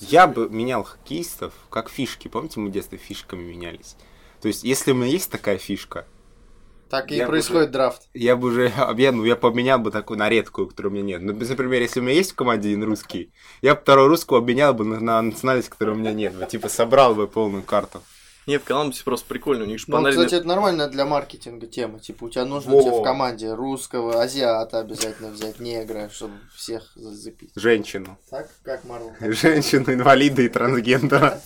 Я бы менял хоккеистов как фишки. Помните, мы в детстве фишками менялись? То есть, если у меня есть такая фишка, Так и бы происходит уже- драфт. я бы уже, я, ну, я поменял бы такую на редкую, которой у меня нет. Ну, например, если у меня есть в команде один русский, я бы второго русского обменял бы на, на национальность, которой у меня нет. Вот, типа, собрал бы полную карту. Нет, в Коламбусе просто прикольно, у них же Ну, банально- кстати, это нормальная для маркетинга тема. Типа, у тебя нужно Во. тебе в команде русского, азиата обязательно взять, негра, чтобы всех зацепить. Женщину. Так, как Марвел? Женщину, инвалида и трансгендера.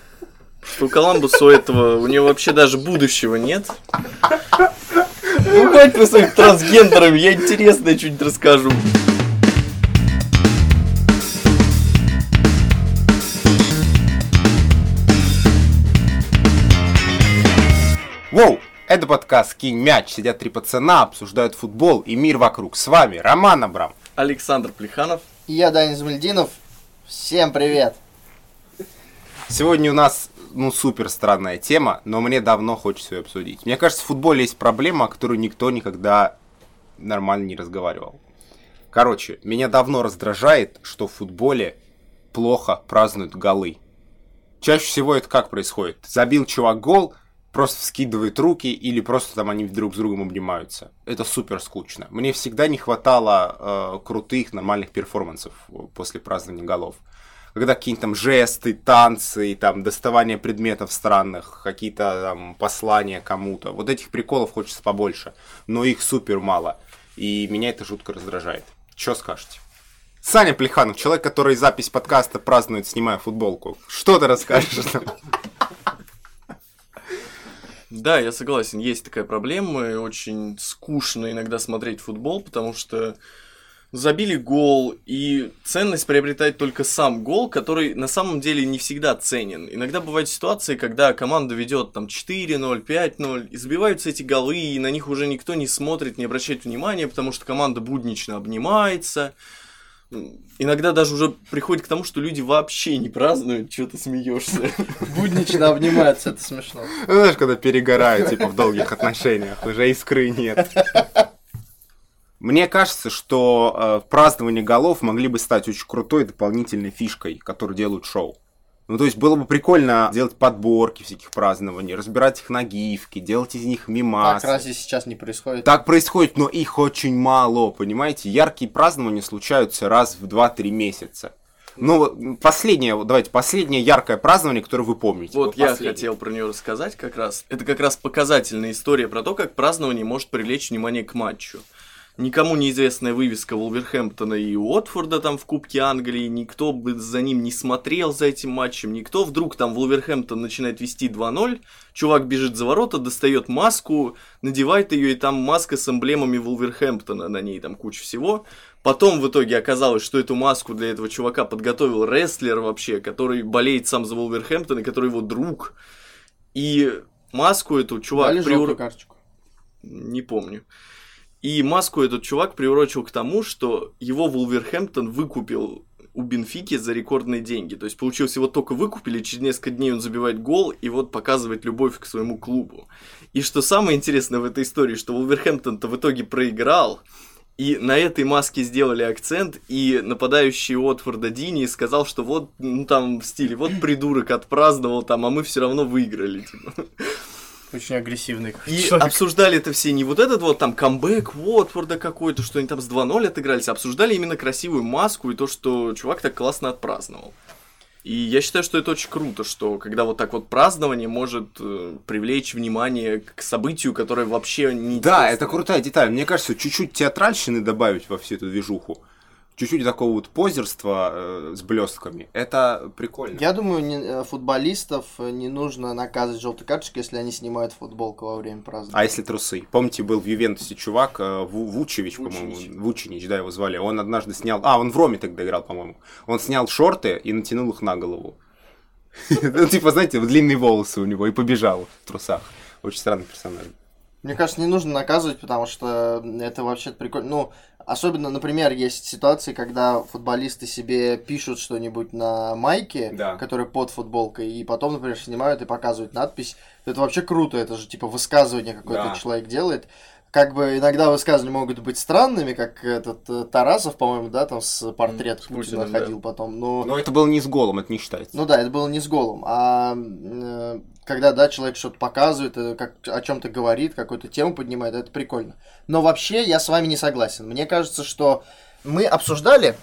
у Коламбуса у этого, у него вообще даже будущего нет. Ну, хватит вы своим трансгендером, я интересное что-нибудь расскажу. Это подкаст «Кинь мяч». Сидят три пацана, обсуждают футбол и мир вокруг. С вами Роман Абрам. Александр Плеханов. И я, Даня Замельдинов. Всем привет! Сегодня у нас, ну, супер странная тема, но мне давно хочется ее обсудить. Мне кажется, в футболе есть проблема, о которой никто никогда нормально не разговаривал. Короче, меня давно раздражает, что в футболе плохо празднуют голы. Чаще всего это как происходит? Забил чувак гол, просто вскидывает руки или просто там они друг с другом обнимаются. Это супер скучно. Мне всегда не хватало э, крутых, нормальных перформансов э, после празднования голов. Когда какие-нибудь там жесты, танцы, там доставание предметов странных, какие-то там послания кому-то. Вот этих приколов хочется побольше, но их супер мало. И меня это жутко раздражает. Что скажете? Саня Плеханов, человек, который запись подкаста празднует, снимая футболку. Что ты расскажешь? Да, я согласен, есть такая проблема, и очень скучно иногда смотреть футбол, потому что забили гол, и ценность приобретает только сам гол, который на самом деле не всегда ценен. Иногда бывают ситуации, когда команда ведет там 4-0, 5-0, и забиваются эти голы, и на них уже никто не смотрит, не обращает внимания, потому что команда буднично обнимается. Иногда даже уже приходит к тому, что люди вообще не празднуют, что ты смеешься. Буднично обнимаются, это смешно. Ну, знаешь, когда перегорают, типа, в долгих отношениях, уже искры нет. Мне кажется, что э, празднование голов могли бы стать очень крутой дополнительной фишкой, которую делают шоу. Ну, то есть было бы прикольно делать подборки всяких празднований, разбирать их на гифки, делать из них мимасы. Так разве сейчас не происходит? Так происходит, но их очень мало, понимаете? Яркие празднования случаются раз в 2-3 месяца. Ну, вот последнее, давайте, последнее яркое празднование, которое вы помните. Вот я последнее. хотел про нее рассказать как раз. Это как раз показательная история про то, как празднование может привлечь внимание к матчу. Никому неизвестная вывеска Вулверхэмптона и Уотфорда там в Кубке Англии, никто бы за ним не смотрел за этим матчем, никто вдруг там Вулверхэмптон начинает вести 2-0, чувак бежит за ворота, достает маску, надевает ее, и там маска с эмблемами Вулверхэмптона, на ней там куча всего. Потом в итоге оказалось, что эту маску для этого чувака подготовил рестлер вообще, который болеет сам за Вулверхэмптон, и который его друг. И маску эту чувак Дали приур- карточку. не помню. И маску этот чувак приурочил к тому, что его Вулверхэмптон выкупил у Бенфики за рекордные деньги. То есть получилось, его только выкупили, через несколько дней он забивает гол и вот показывает любовь к своему клубу. И что самое интересное в этой истории, что Вулверхэмптон-то в итоге проиграл, и на этой маске сделали акцент, и нападающий Уотфорда Дини сказал, что вот, ну там в стиле, вот придурок отпраздновал там, а мы все равно выиграли. Типа. Очень агрессивный. И обсуждали это все не вот этот вот там камбэк Уотфорда какой-то, что они там с 2-0 отыгрались, а обсуждали именно красивую маску и то, что чувак так классно отпраздновал. И я считаю, что это очень круто, что когда вот так вот празднование может э, привлечь внимание к событию, которое вообще не Да, это крутая деталь. Мне кажется, чуть-чуть театральщины добавить во всю эту движуху. Чуть-чуть такого вот позерства э, с блестками. Это прикольно. Я думаю, не- э, футболистов э, не нужно наказывать желтой карточкой, если они снимают футболку во время празднования. А если трусы? Помните, был в Ювентусе чувак, э, Ву- Вучевич, по-моему. Вучинич, да, его звали. Он однажды снял... А, он в Роме тогда играл, по-моему. Он снял шорты и натянул их на голову. Ну, типа, знаете, длинные волосы у него и побежал в трусах. Очень странный персонаж. Мне кажется, не нужно наказывать, потому что это вообще прикольно. Ну, особенно, например, есть ситуации, когда футболисты себе пишут что-нибудь на майке, Да. которая под футболкой, и потом, например, снимают и показывают надпись. Это вообще круто, это же типа высказывание какое-то Да. человек делает. Как бы иногда высказывания могут быть странными, как этот э, Тарасов, по-моему, да, там с портрет С Путина Путиным, да. ходил потом. Но... Но это было не с голом, это не считается. Ну да, это было не с голом, а э, когда, да, человек что-то показывает, э, как, о чем-то говорит, какую-то тему поднимает, это прикольно. Но вообще я с вами не согласен. Мне кажется, что мы обсуждали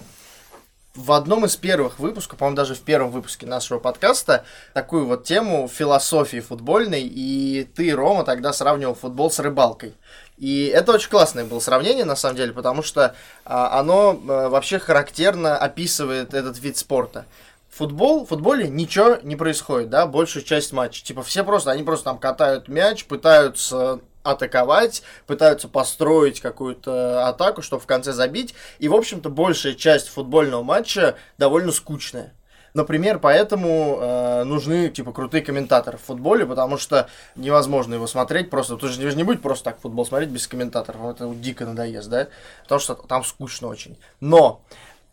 в одном из первых выпусков, по-моему, даже в первом выпуске нашего подкаста, такую вот тему философии футбольной, и ты, Рома, тогда сравнивал футбол с рыбалкой. И это очень классное было сравнение, на самом деле, потому что а, оно а, вообще характерно описывает этот вид спорта. Футбол, в футболе ничего не происходит, да, большую часть матча. Типа все просто, они просто там катают мяч, пытаются атаковать, пытаются построить какую-то атаку, чтобы в конце забить. И, в общем-то, большая часть футбольного матча довольно скучная. Например, поэтому э, нужны типа крутые комментаторы в футболе, потому что невозможно его смотреть просто. Ты же, вы же не будете просто так футбол смотреть без комментаторов. Это дико надоест, да? Потому что там скучно очень. Но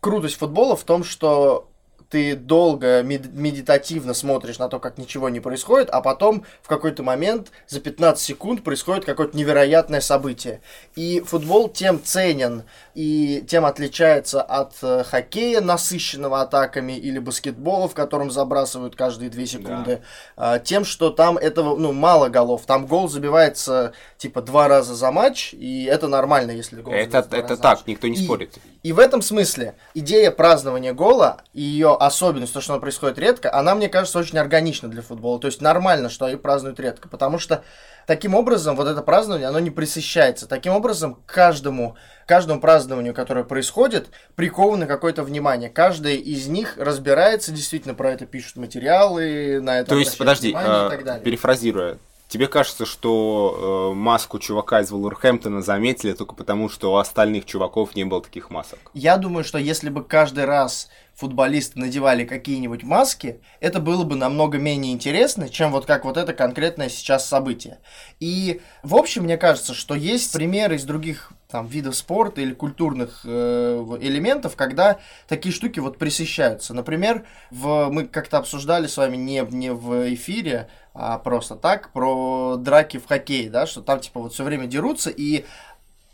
крутость футбола в том, что ты долго мед- медитативно смотришь на то, как ничего не происходит, а потом в какой-то момент за 15 секунд происходит какое-то невероятное событие. И футбол тем ценен и тем отличается от э, хоккея, насыщенного атаками, или баскетбола, в котором забрасывают каждые 2 секунды, а, тем, что там этого, ну, мало голов. Там гол забивается, типа, два раза за матч, и это нормально, если гол Это, это так, никто не И- спорит. И в этом смысле идея празднования гола и ее особенность, то, что она происходит редко, она, мне кажется, очень органична для футбола. То есть нормально, что они празднуют редко. Потому что таким образом вот это празднование, оно не присыщается. Таким образом, к каждому, каждому празднованию, которое происходит, приковано какое-то внимание. Каждый из них разбирается, действительно про это пишут материалы, на это То есть, подожди, э, так далее. перефразируя, тебе кажется, что э, маску чувака из Вулверхэмптона заметили только потому, что у остальных чуваков не было таких масок? Я думаю, что если бы каждый раз футболисты надевали какие-нибудь маски, это было бы намного менее интересно, чем вот как вот это конкретное сейчас событие. И, в общем, мне кажется, что есть примеры из других там, видов спорта или культурных э, элементов, когда такие штуки вот присыщаются. Например, в, мы как-то обсуждали с вами не, не в эфире, а просто так, про драки в хоккее, да, что там типа вот все время дерутся, и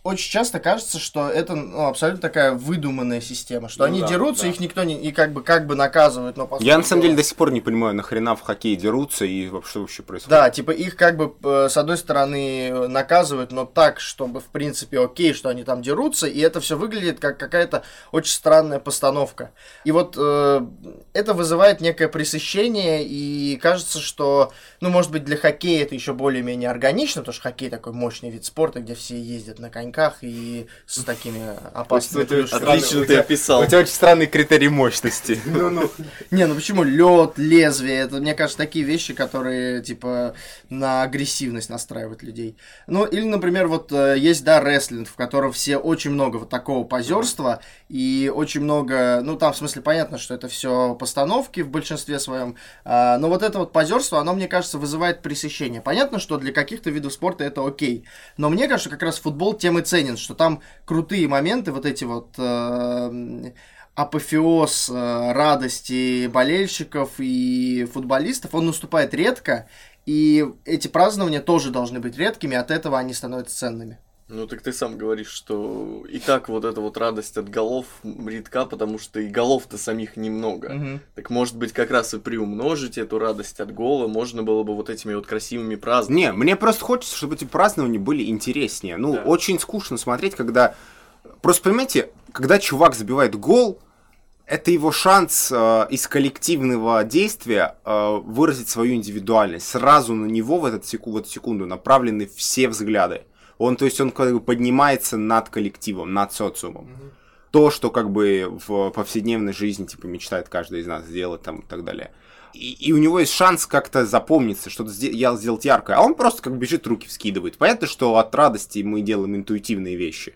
очень часто кажется, что это ну, абсолютно такая выдуманная система, что Ну они да, дерутся, да. их никто не и как бы как бы наказывает, но Я на самом деле до сих пор не понимаю, нахрена в хоккее дерутся и вообще вообще происходит. Да, типа их как бы э, с одной стороны э, наказывают, но так, чтобы в принципе окей, что они там дерутся, и это все выглядит как какая-то очень странная постановка. И вот э, это вызывает некое пресыщение, и кажется, что, ну, может быть, для хоккея это еще более-менее органично, потому что хоккей такой мощный вид спорта, где все ездят на коньках и с такими опасными клюшками. Отлично ты описал. У тебя очень странный критерий мощности. Не, ну почему лед, лезвие, это, мне кажется, такие вещи, которые, типа, на агрессивность настраивают людей. Ну, или, например, вот э, есть, да, рестлинг, в котором все очень много вот такого позерства, и очень много, ну, там, в смысле, понятно, что это все постановки в большинстве своем, а, но вот это вот позерство, оно, мне кажется, вызывает пресыщение. Понятно, что для каких-то видов спорта это окей, но мне кажется, как раз футбол тем и ценен, что там крутые моменты, вот эти вот э, апофеоз э, радости болельщиков и футболистов, он наступает редко, и эти празднования тоже должны быть редкими, от этого они становятся ценными. Ну так ты сам говоришь, что и так вот эта вот радость от голов редка, потому что и голов-то самих немного. Так может быть как раз и приумножить эту радость от гола можно было бы вот этими вот красивыми празднованиями. Не, мне просто хочется, чтобы эти празднования были интереснее. Ну, Да. очень скучно смотреть, когда... Просто понимаете, когда чувак забивает гол, это его шанс э, из коллективного действия э, выразить свою индивидуальность. Сразу на него в, этот секу- в эту секунду направлены все взгляды. Он, то есть, он как бы поднимается над коллективом, над социумом. То, что как бы в повседневной жизни, типа, мечтает каждый из нас сделать там и так далее. И, и у него есть шанс как-то запомниться, что-то сде- я сделать яркое, а он просто как бежит, руки вскидывает. Понятно, что от радости мы делаем интуитивные вещи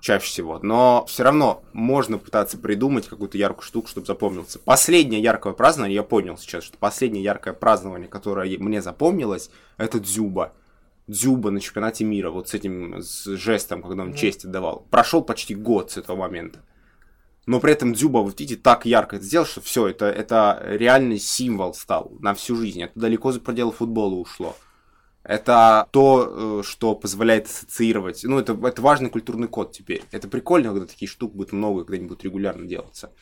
чаще всего, но все равно можно пытаться придумать какую-то яркую штуку, чтобы запомнился. Последнее яркое празднование, я понял сейчас, что последнее яркое празднование, которое мне запомнилось, это Дзюба. Дзюба на чемпионате мира, вот с этим с жестом, когда он честь отдавал. Прошел почти год с этого момента. Но при этом Дзюба, вот видите, так ярко это сделал, что все, это, это реальный символ стал на всю жизнь. Это далеко за пределы футбола ушло. Это то, э, что позволяет ассоциировать. Ну, это, это важный культурный код теперь. Это прикольно, когда такие штуки будут много, когда-нибудь регулярно делаться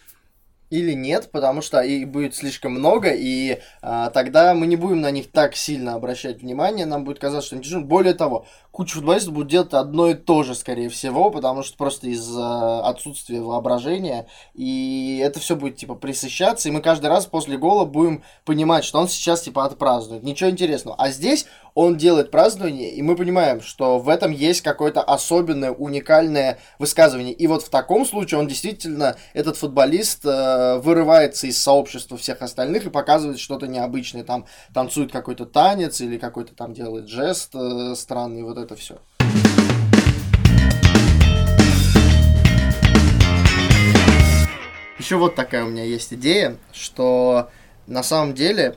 или нет, потому что их будет слишком много, и а, тогда мы не будем на них так сильно обращать внимание, нам будет казаться, что они тяжелые. Более того, куча футболистов будут делать одно и то же, скорее всего, потому что просто из-за отсутствия воображения, и это все будет, типа, присыщаться, и мы каждый раз после гола будем понимать, что он сейчас, типа, отпразднует. Ничего интересного. А здесь он делает празднование, и мы понимаем, что в этом есть какое-то особенное, уникальное высказывание. И вот в таком случае он действительно, этот футболист, э, вырывается из сообщества всех остальных и показывает что-то необычное. Там танцует какой-то танец или какой-то там делает жест э, странный, вот это все. Еще вот такая у меня есть идея, что на самом деле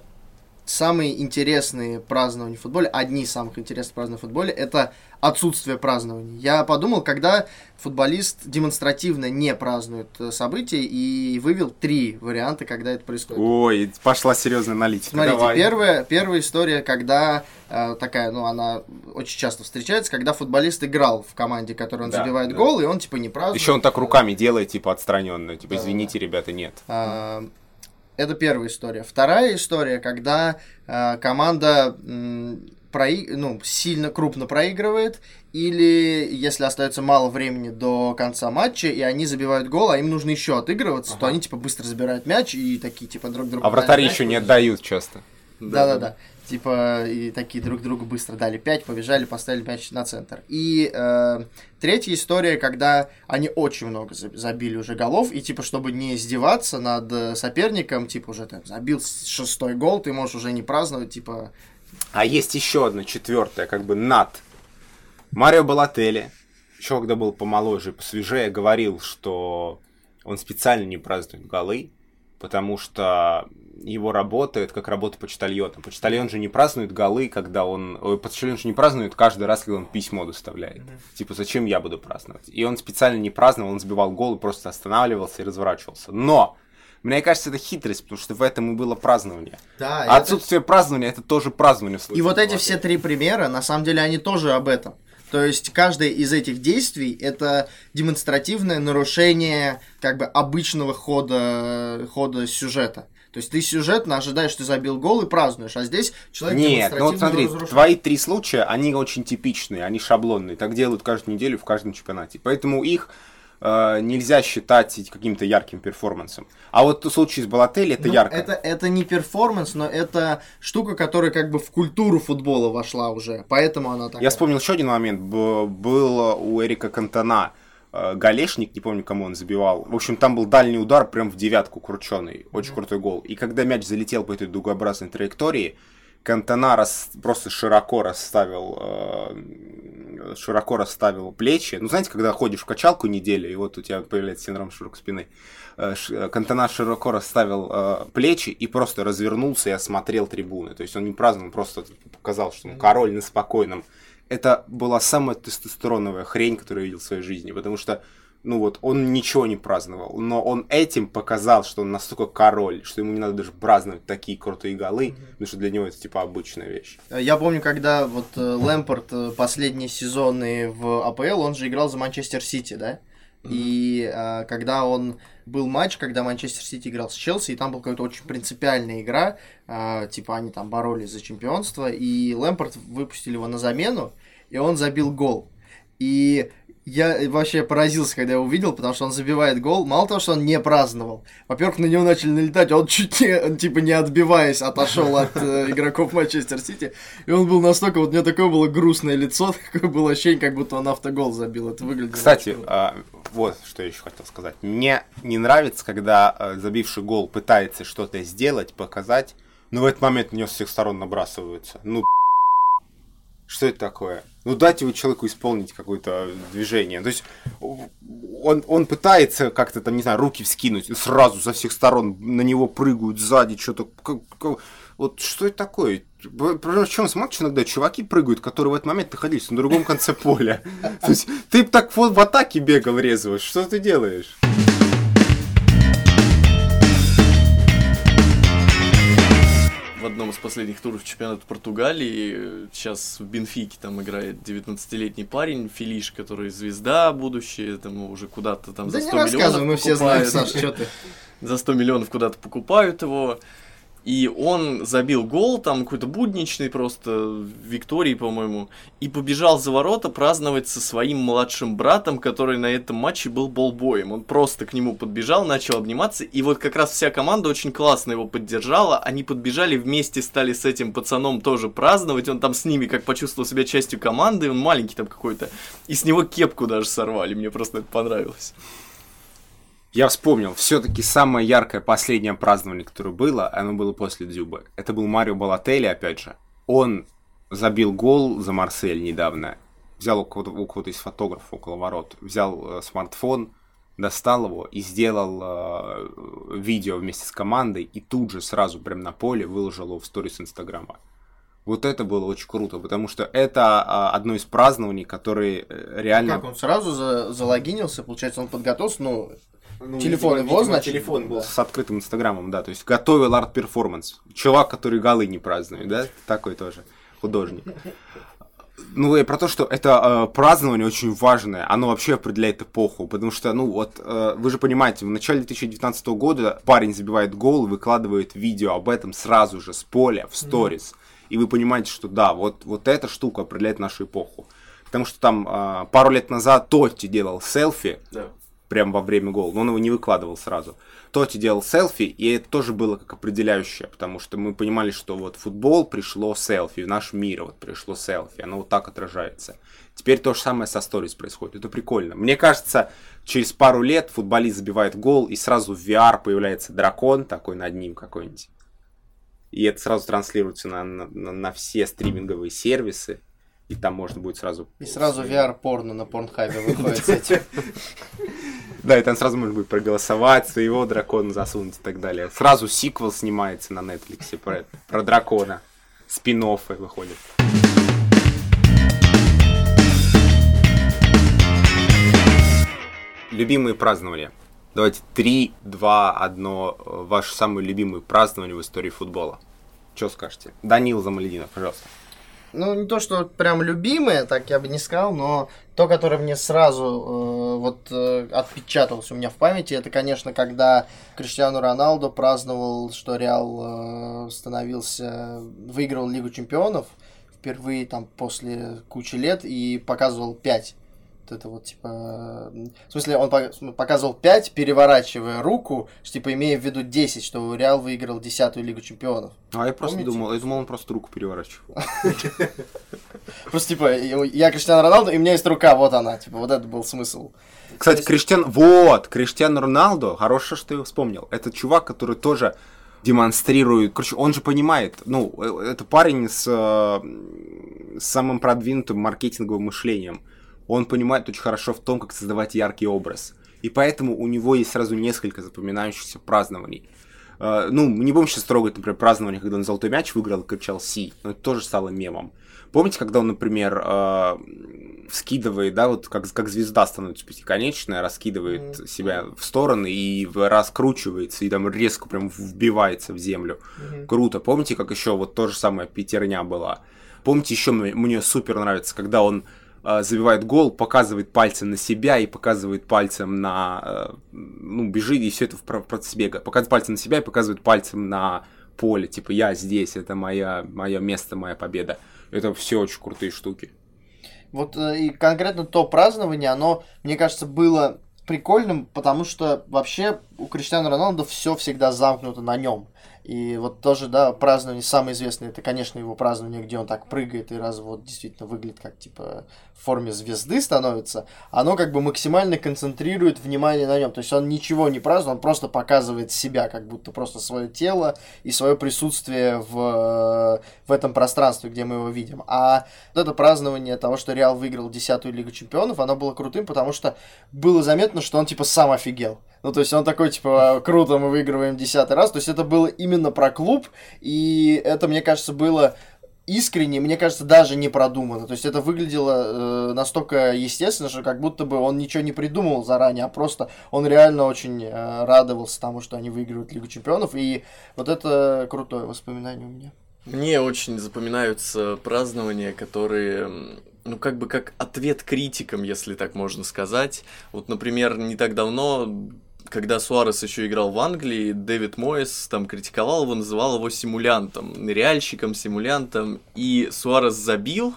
самые интересные празднования в футболе, одни из самых интересных празднований в футболе, это отсутствие празднования. Я подумал, когда футболист демонстративно не празднует э, события и вывел три варианта, когда это происходит. Ой, пошла серьезная аналитика. Смотрите, Давай. первая, первая история, когда э, такая, ну, она очень часто встречается, когда футболист играл в команде, которой он да, забивает да. гол, и он типа не празднует. Еще он так руками делает, типа отстраненно, типа, да, извините, да. ребята, нет. А, это первая история. Вторая история, когда э, команда прои... ну, сильно крупно проигрывает, или если остается мало времени до конца матча, и они забивают гол, а им нужно еще отыгрываться, ага. то они типа быстро забирают мяч и такие типа друг другу. А вратари еще не отдают часто. Да-да-да. Типа, и такие друг другу быстро дали 5, побежали, поставили мяч на центр. И э, третья история, когда они очень много забили уже голов, и типа, чтобы не издеваться над э, соперником, типа, уже там забил шестой гол, ты можешь уже не праздновать, типа... А есть еще одна четвертая, как бы над. Марио Балатели, еще когда был помоложе, посвежее, говорил, что он специально не празднует голы, потому что его работа это как работа почтальона. Почтальон же не празднует голы, когда он... Ой, почтальон же не празднует каждый раз, когда он письмо доставляет. Mm-hmm. Типа, зачем я буду праздновать? И он специально не праздновал, он сбивал гол и просто останавливался и разворачивался. Но! Мне кажется, это хитрость, потому что в этом и было празднование. Да, а это... Отсутствие празднования это тоже празднование. И вот эти все три примера, на самом деле, они тоже об этом. То есть каждое из этих действий это демонстративное нарушение как бы обычного хода, хода сюжета. То есть ты сюжетно ожидаешь, что ты забил гол и празднуешь, а здесь человек Нет, ну вот смотри, разрушает. твои три случая, они очень типичные, они шаблонные. Так делают каждую неделю в каждом чемпионате. Поэтому их э, нельзя считать каким-то ярким перформансом. А вот в случае с Балотелли это ну, ярко. Это, это не перформанс, но это штука, которая как бы в культуру футбола вошла уже. Поэтому она такая. Я вспомнил еще один момент. Был у Эрика Кантона голешник, не помню, кому он забивал. В общем, там был дальний удар прям в девятку крученый. Очень mm-hmm. крутой гол. И когда мяч залетел по этой дугообразной траектории, Кантона рас... просто широко расставил э... широко расставил плечи. Ну, знаете, когда ходишь в качалку неделю, и вот у тебя появляется синдром широкой спины. Э, Кантона широко расставил э, плечи и просто развернулся и осмотрел трибуны. То есть он не праздновал, он просто показал, что он король на спокойном это была самая тестостероновая хрень, которую я видел в своей жизни, потому что ну вот, он ничего не праздновал, но он этим показал, что он настолько король, что ему не надо даже праздновать такие крутые голы, mm-hmm. потому что для него это типа обычная вещь. Я помню, когда вот э, Лэмпорт э, последние сезоны в АПЛ, он же играл за Манчестер Сити, да? Mm-hmm. И а, когда он был матч, когда Манчестер Сити играл с Челси, и там была какая-то очень принципиальная игра, а, типа они там боролись за чемпионство, и Лэмпорт выпустили его на замену, и он забил гол. И я вообще поразился, когда я увидел, потому что он забивает гол. Мало того, что он не праздновал. Во-первых, на него начали налетать, он чуть не, типа, не отбиваясь, отошел от э, игроков Манчестер Сити. И он был настолько, вот у меня такое было грустное лицо, такое было ощущение, как будто он автогол забил. Это выглядит. Кстати, а, вот что я еще хотел сказать. Мне не нравится, когда а, забивший гол пытается что-то сделать, показать, но в этот момент на него с всех сторон набрасываются. Ну, что это такое? Ну, дайте вы человеку исполнить какое-то движение. То есть он, он пытается как-то там, не знаю, руки вскинуть, и сразу со всех сторон на него прыгают сзади, что-то... Вот что это такое? Причем смотришь иногда, чуваки прыгают, которые в этот момент находились на другом конце поля. То есть ты так в атаке бегал резвый, что ты делаешь? Одном из последних туров чемпионата Португалии. Сейчас в Бенфике там играет 19-летний парень, Филиш, который звезда будущее, там уже куда-то там Да за не 100 миллионов рассказывай, мы все знаем, покупают. Саш, что ты. за 100 миллионов куда-то покупают его. И он забил гол, там какой-то будничный просто, Виктории, по-моему, и побежал за ворота праздновать со своим младшим братом, который на этом матче был болбоем. Он просто к нему подбежал, начал обниматься, и вот как раз вся команда очень классно его поддержала. Они подбежали вместе, стали с этим пацаном тоже праздновать. Он там с ними как почувствовал себя частью команды, он маленький там какой-то. И с него кепку даже сорвали, мне просто это понравилось. Я вспомнил, все-таки самое яркое последнее празднование, которое было, оно было после Дзюбы. Это был Марио Балотелли, опять же. Он забил гол за Марсель недавно. Взял у кого-то, у кого-то из фотографов около ворот, взял э, смартфон, достал его и сделал э, видео вместе с командой, и тут же сразу прям на поле выложил его в сторис Инстаграма. Вот это было очень круто, потому что это а, одно из празднований, которые э, реально... Как он сразу за, залогинился, получается, он подготовился, ну, Ну, Телефон видимо, его, видимо, значит, телефон был, с открытым инстаграмом, да, то есть готовил арт-перформанс. Чувак, который голы не празднует, да, такой тоже художник. Ну, и про то, что это э, празднование очень важное, оно вообще определяет эпоху, потому что, ну, вот, э, вы же понимаете, в начале 2019 года парень забивает гол и выкладывает видео об этом сразу же с поля в сторис, и вы понимаете, что да, вот, вот эта штука определяет нашу эпоху. Потому что там э, пару лет назад Тотти делал селфи, Да. Прямо во время гола, но он его не выкладывал сразу. Тоти делал селфи, и это тоже было как определяющее, потому что мы понимали, что вот футбол пришло селфи, в наш мир вот пришло селфи, оно вот так отражается. Теперь то же самое со сторис происходит, это прикольно. Мне кажется, через пару лет футболист забивает гол, и сразу в VR появляется дракон такой над ним какой-нибудь. И это сразу транслируется на, на, на- на все стриминговые сервисы, и там можно будет сразу... и сразу VR-порно на порнхабе выходит с этим. Да, и там сразу можно будет проголосовать, своего дракона засунуть и так далее. Сразу сиквел снимается на Netflix про, про дракона. спин выходит. Любимые празднования. Давайте три, два, одно. э, Ваше самое любимое празднование в истории футбола. Что скажете? Данил Замалединов, пожалуйста. Ну, не то, что прям любимое, так я бы не сказал, но то, которое мне сразу э, вот э, отпечаталось у меня в памяти, это, конечно, когда Криштиану Роналду праздновал, что Реал э, становился, выиграл Лигу Чемпионов впервые там после кучи лет и показывал 5. Это вот, типа... В смысле, он по- показывал 5, переворачивая руку, что, типа, имея в виду 10, что Реал выиграл 10 Лигу Чемпионов. А я просто Помните? думал, я думал, он просто руку переворачивал. Просто, типа, я Криштиану Роналду, и у меня есть рука, вот она. Типа, вот это был смысл. Кстати, Криштиан... Вот, Криштиану Роналду, хорошо, что ты его вспомнил. Это чувак, который тоже демонстрирует... Короче, он же понимает, ну, э, это парень с, э, с самым продвинутым маркетинговым мышлением. Он понимает очень хорошо в том, как создавать яркий образ. И поэтому у него есть сразу несколько запоминающихся празднований. Э, Ну, не будем сейчас трогать, например, празднование, когда он золотой мяч выиграл и кричал «Си», но это тоже стало мемом. Помните, когда он, например, э, скидывает, да, вот как, как звезда становится пятиконечная, раскидывает Мгм. себя в стороны и раскручивается, и там резко прям вбивается в землю. Круто. Помните, как еще вот то же самое пятерня была? Помните, еще мне, мне супер нравится, когда он забивает гол, показывает пальцем на себя и показывает пальцем на... э, ну, бежит, и все это в процессе бега. Показывает пальцем на себя и показывает пальцем на поле. Типа, я здесь, это моя, мое место, моя победа. Это все очень крутые штуки. Вот э, и конкретно то празднование, оно, мне кажется, было прикольным, потому что вообще у Криштиану Роналду все всегда замкнуто на нем. И вот тоже, да, празднование, самое известное, это, конечно, его празднование, где он так прыгает и раз вот действительно выглядит как, типа, в форме звезды становится, оно как бы максимально концентрирует внимание на нем. То есть он ничего не празднует, он просто показывает себя, как будто просто свое тело и свое присутствие в, в этом пространстве, где мы его видим. А вот это празднование того, что Реал выиграл десятую Лигу Чемпионов, оно было крутым, потому что было заметно, что он типа сам офигел. Ну, то есть он такой, типа, круто, мы выигрываем десятый раз. То есть это было именно про клуб, и это, мне кажется, было искренне, мне кажется, даже не продумано. То есть это выглядело э, настолько естественно, что как будто бы он ничего не придумывал заранее, а просто он реально очень э, радовался тому, что они выигрывают Лигу Чемпионов. И вот это крутое воспоминание у меня. Мне очень запоминаются празднования, которые ну, как бы как ответ критикам, если так можно сказать. Вот, например, не так давно, когда Суарес еще играл в Англии, Дэвид Моэс там критиковал его, называл его симулянтом, ныряльщиком, симулянтом, и Суарес забил,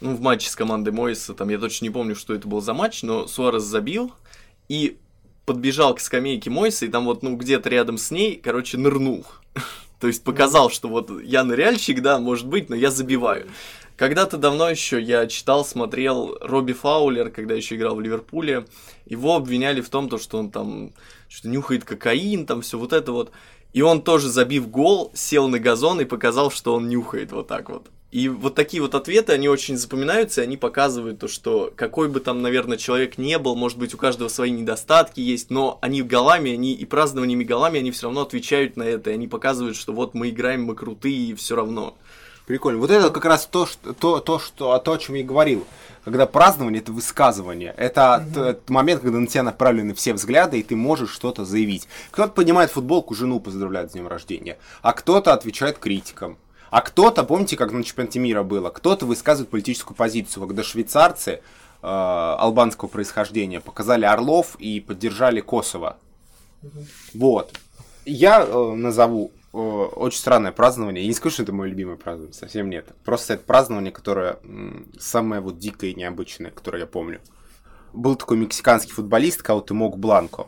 ну, в матче с командой Моэса, там, я точно не помню, что это был за матч, но Суарес забил, и подбежал к скамейке Мойса, и там вот, ну, где-то рядом с ней, короче, нырнул. То есть показал, что вот я ныряльщик, да, может быть, но я забиваю. Когда-то давно еще я читал, смотрел Робби Фаулер, когда еще играл в Ливерпуле. Его обвиняли в том, то, что он там что нюхает кокаин, там все вот это вот. И он тоже, забив гол, сел на газон и показал, что он нюхает вот так вот. И вот такие вот ответы, они очень запоминаются, и они показывают то, что какой бы там, наверное, человек не был, может быть, у каждого свои недостатки есть, но они голами, они и празднованиями голами, они все равно отвечают на это, и они показывают, что вот мы играем, мы крутые, и все равно. Прикольно. Вот это как раз то, что, то, то, что, то, о чем я и говорил. Когда празднование это высказывание, это тот момент, когда на тебя направлены все взгляды, и ты можешь что-то заявить. Кто-то поднимает футболку, жену поздравляет с днем рождения, а кто-то отвечает критикам. А кто-то, помните, как на чемпионате мира было, кто-то высказывает политическую позицию, когда швейцарцы э, албанского происхождения показали Орлов и поддержали Косово. Вот. Я э, назову очень странное празднование. Я не скажу, что это мое любимое празднование, совсем нет. Просто это празднование, которое самое вот дикое и необычное, которое я помню. Был такой мексиканский футболист Каутемок Бланко.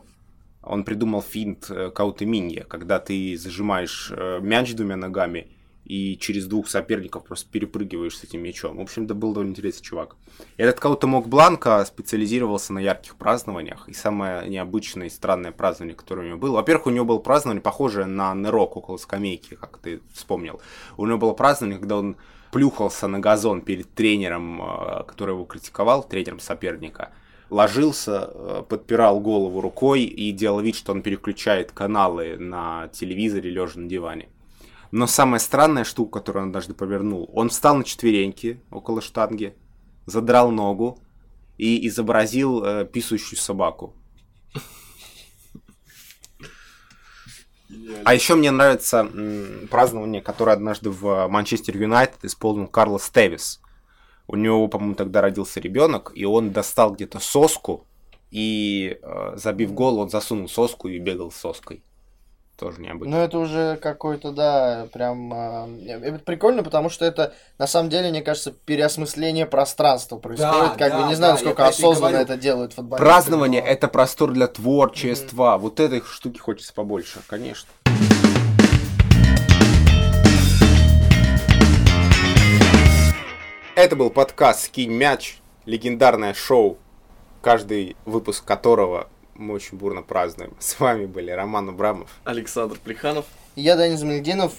Он придумал финт э, Кауте Минья, когда ты зажимаешь э, мяч двумя ногами и через двух соперников просто перепрыгиваешь с этим мячом. В общем, это был довольно интересный чувак. Этот кого-то мог Бланка специализировался на ярких празднованиях. И самое необычное и странное празднование, которое у него было. Во-первых, у него было празднование, похожее на нырок около скамейки, как ты вспомнил. У него было празднование, когда он плюхался на газон перед тренером, э, который его критиковал, тренером соперника ложился, э, подпирал голову рукой и делал вид, что он переключает каналы на телевизоре, лежа на диване. Но самая странная штука, которую он однажды повернул, он встал на четвереньки около штанги, задрал ногу и изобразил э, писающую собаку. А еще мне нравится празднование, которое однажды в Манчестер Юнайтед исполнил Карлос Тевис. У него, по-моему, тогда родился ребенок, и он достал где-то соску, и, э, забив гол, он засунул соску и бегал с соской тоже необычно. Ну, это уже какой-то, да, прям... Э, это прикольно, потому что это, на самом деле, мне кажется, переосмысление пространства происходит. Да, как да, бы, не знаю, да, насколько осознанно это делают футболисты. Празднование но... — это простор для творчества. Mm-hmm. Вот этой штуки хочется побольше, конечно. Это был подкаст «Скинь мяч», легендарное шоу, каждый выпуск которого мы очень бурно празднуем. С вами были Роман Абрамов, Александр Плеханов. Я Данис Замельдинов.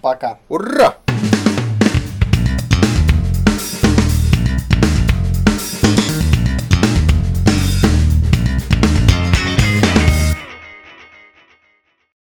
Пока. Ура!